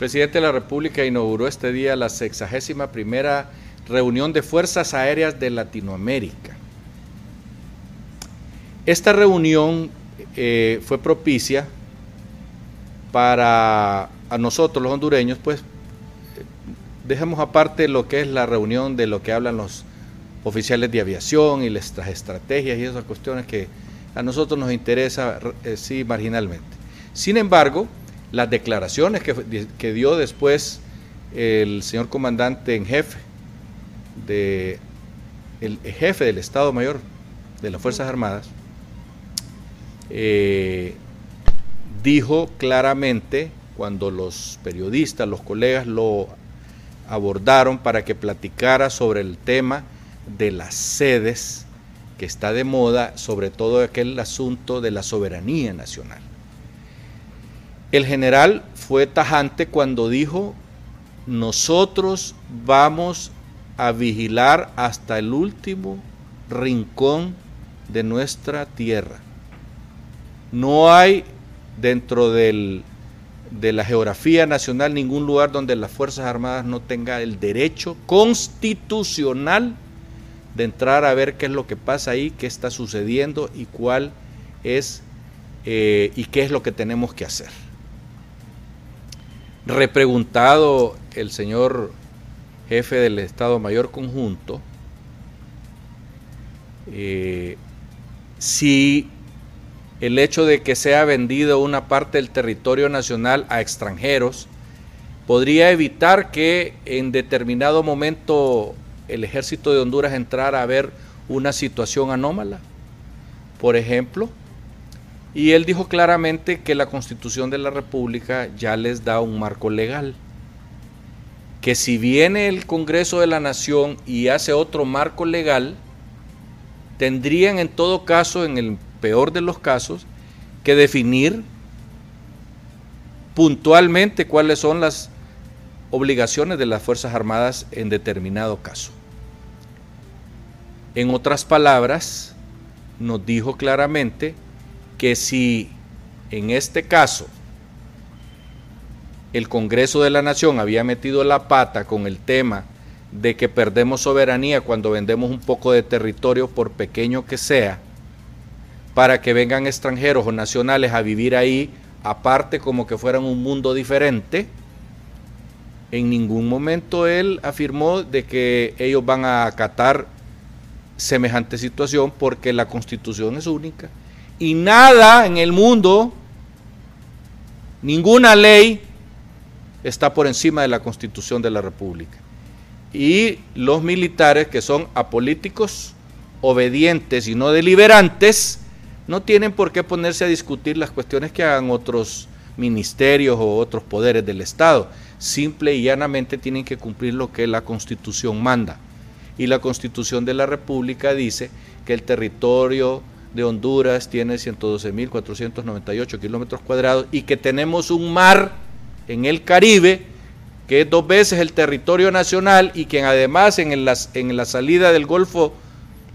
presidente de la República inauguró este día la sexagésima primera reunión de Fuerzas Aéreas de Latinoamérica. Esta reunión eh, fue propicia para a nosotros los hondureños, pues dejemos aparte lo que es la reunión de lo que hablan los oficiales de aviación y las estrategias y esas cuestiones que a nosotros nos interesa eh, sí marginalmente. Sin embargo, las declaraciones que, dio después el señor comandante en jefe el jefe del Estado Mayor de las Fuerzas Armadas eh, dijo claramente cuando los periodistas, los colegas lo abordaron para que platicara sobre el tema de las sedes que está de moda, sobre todo aquel asunto de la soberanía nacional. El general fue tajante cuando dijo, nosotros vamos a vigilar hasta el último rincón de nuestra tierra. No hay dentro del, de la geografía nacional ningún lugar donde las Fuerzas Armadas no tenga el derecho constitucional de entrar a ver qué es lo que pasa ahí, qué está sucediendo y cuál es eh, y qué es lo que tenemos que hacer. Repreguntado el señor jefe del Estado Mayor Conjunto, eh, si el hecho de que sea vendido una parte del territorio nacional a extranjeros podría evitar que en determinado momento el ejército de Honduras entrara a ver una situación anómala, por ejemplo. Y él dijo claramente que la constitución de la República ya les da un marco legal. Que si viene el Congreso de la Nación y hace otro marco legal, tendrían en todo caso, en el peor de los casos, que definir puntualmente cuáles son las obligaciones de las Fuerzas Armadas en determinado caso. En otras palabras, nos dijo claramente que si en este caso el Congreso de la Nación había metido la pata con el tema de que perdemos soberanía cuando vendemos un poco de territorio, por pequeño que sea, para que vengan extranjeros o nacionales a vivir ahí, aparte como que fueran un mundo diferente, en ningún momento él afirmó de que ellos van a acatar semejante situación porque la constitución es única. Y nada en el mundo, ninguna ley está por encima de la constitución de la República. Y los militares que son apolíticos, obedientes y no deliberantes, no tienen por qué ponerse a discutir las cuestiones que hagan otros ministerios o otros poderes del Estado. Simple y llanamente tienen que cumplir lo que la Constitución manda. Y la Constitución de la República dice que el territorio de Honduras tiene 112.498 kilómetros cuadrados y que tenemos un mar en el Caribe que es dos veces el territorio nacional y que además en en la salida del Golfo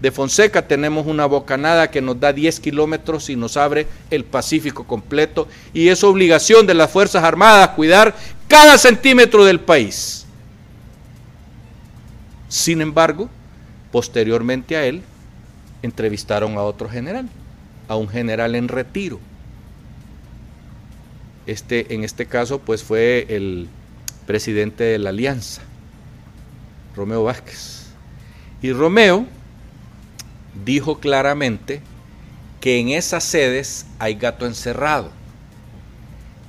de Fonseca tenemos una bocanada que nos da 10 kilómetros y nos abre el Pacífico completo y es obligación de las Fuerzas Armadas cuidar cada centímetro del país. Sin embargo, posteriormente a él, entrevistaron a otro general, a un general en retiro. Este, en este caso, pues fue el presidente de la Alianza, Romeo Vázquez. Y Romeo dijo claramente que en esas sedes hay gato encerrado,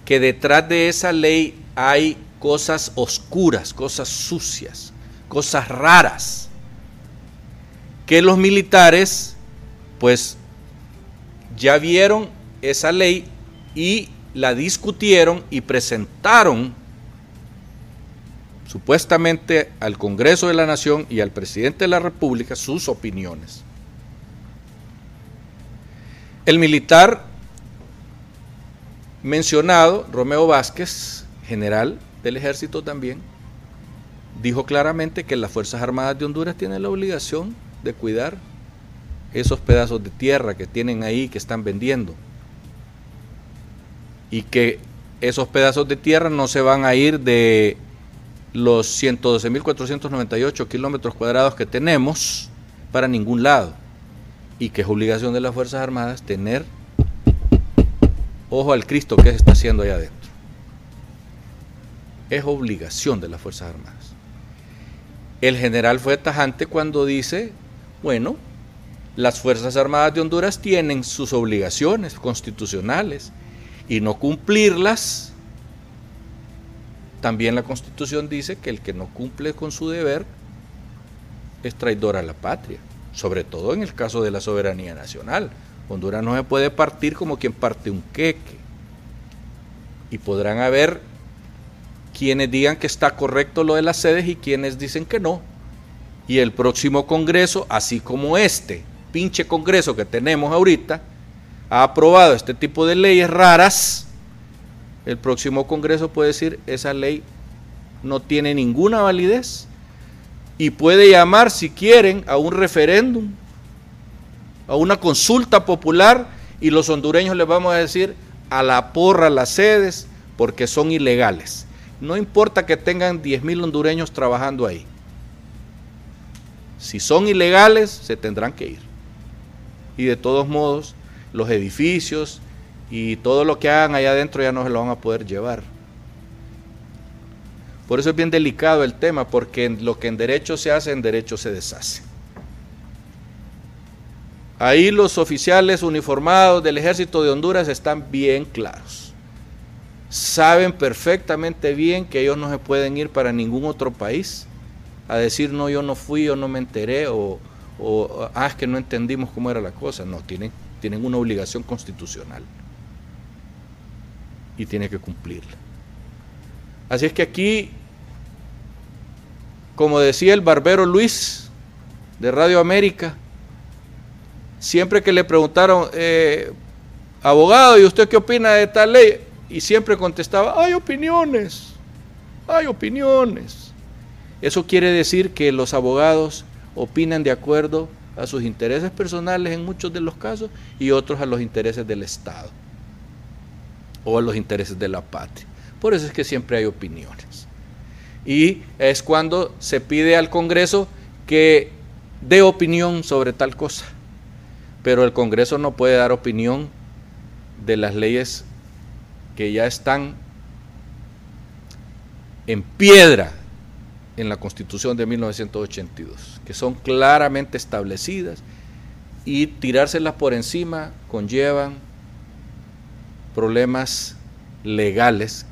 que detrás de esa ley hay cosas oscuras, cosas sucias, cosas raras, que los militares pues ya vieron esa ley y la discutieron y presentaron supuestamente al Congreso de la Nación y al presidente de la República sus opiniones. El militar mencionado, Romeo Vázquez, general del ejército también, dijo claramente que las Fuerzas Armadas de Honduras tienen la obligación de cuidar esos pedazos de tierra que tienen ahí, que están vendiendo. Y que esos pedazos de tierra no se van a ir de los 112.498 kilómetros cuadrados que tenemos para ningún lado. Y que es obligación de las Fuerzas Armadas tener ojo al Cristo que se está haciendo allá adentro. Es obligación de las Fuerzas Armadas. El general fue tajante cuando dice, bueno, las Fuerzas Armadas de Honduras tienen sus obligaciones constitucionales y no cumplirlas, también la Constitución dice que el que no cumple con su deber es traidor a la patria, sobre todo en el caso de la soberanía nacional. Honduras no se puede partir como quien parte un queque. Y podrán haber quienes digan que está correcto lo de las sedes y quienes dicen que no. Y el próximo Congreso, así como este pinche Congreso que tenemos ahorita, ha aprobado este tipo de leyes raras, el próximo Congreso puede decir esa ley no tiene ninguna validez y puede llamar, si quieren, a un referéndum, a una consulta popular y los hondureños les vamos a decir a la porra las sedes porque son ilegales. No importa que tengan 10.000 hondureños trabajando ahí. Si son ilegales, se tendrán que ir. Y de todos modos, los edificios y todo lo que hagan allá adentro ya no se lo van a poder llevar. Por eso es bien delicado el tema, porque lo que en derecho se hace, en derecho se deshace. Ahí los oficiales uniformados del ejército de Honduras están bien claros. Saben perfectamente bien que ellos no se pueden ir para ningún otro país a decir, no, yo no fui, yo no me enteré, o, o ah, es que no entendimos cómo era la cosa. No, tienen tienen una obligación constitucional y tiene que cumplirla. Así es que aquí, como decía el barbero Luis de Radio América, siempre que le preguntaron, eh, abogado, ¿y usted qué opina de tal ley? Y siempre contestaba, hay opiniones, hay opiniones. Eso quiere decir que los abogados opinan de acuerdo a sus intereses personales en muchos de los casos y otros a los intereses del Estado o a los intereses de la patria. Por eso es que siempre hay opiniones. Y es cuando se pide al Congreso que dé opinión sobre tal cosa. Pero el Congreso no puede dar opinión de las leyes que ya están en piedra en la Constitución de 1982, que son claramente establecidas y tirárselas por encima conllevan problemas legales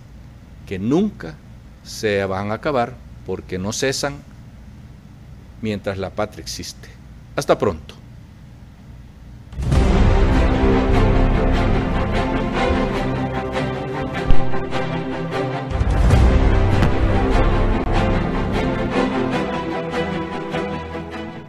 que nunca se van a acabar porque no cesan mientras la patria existe. Hasta pronto.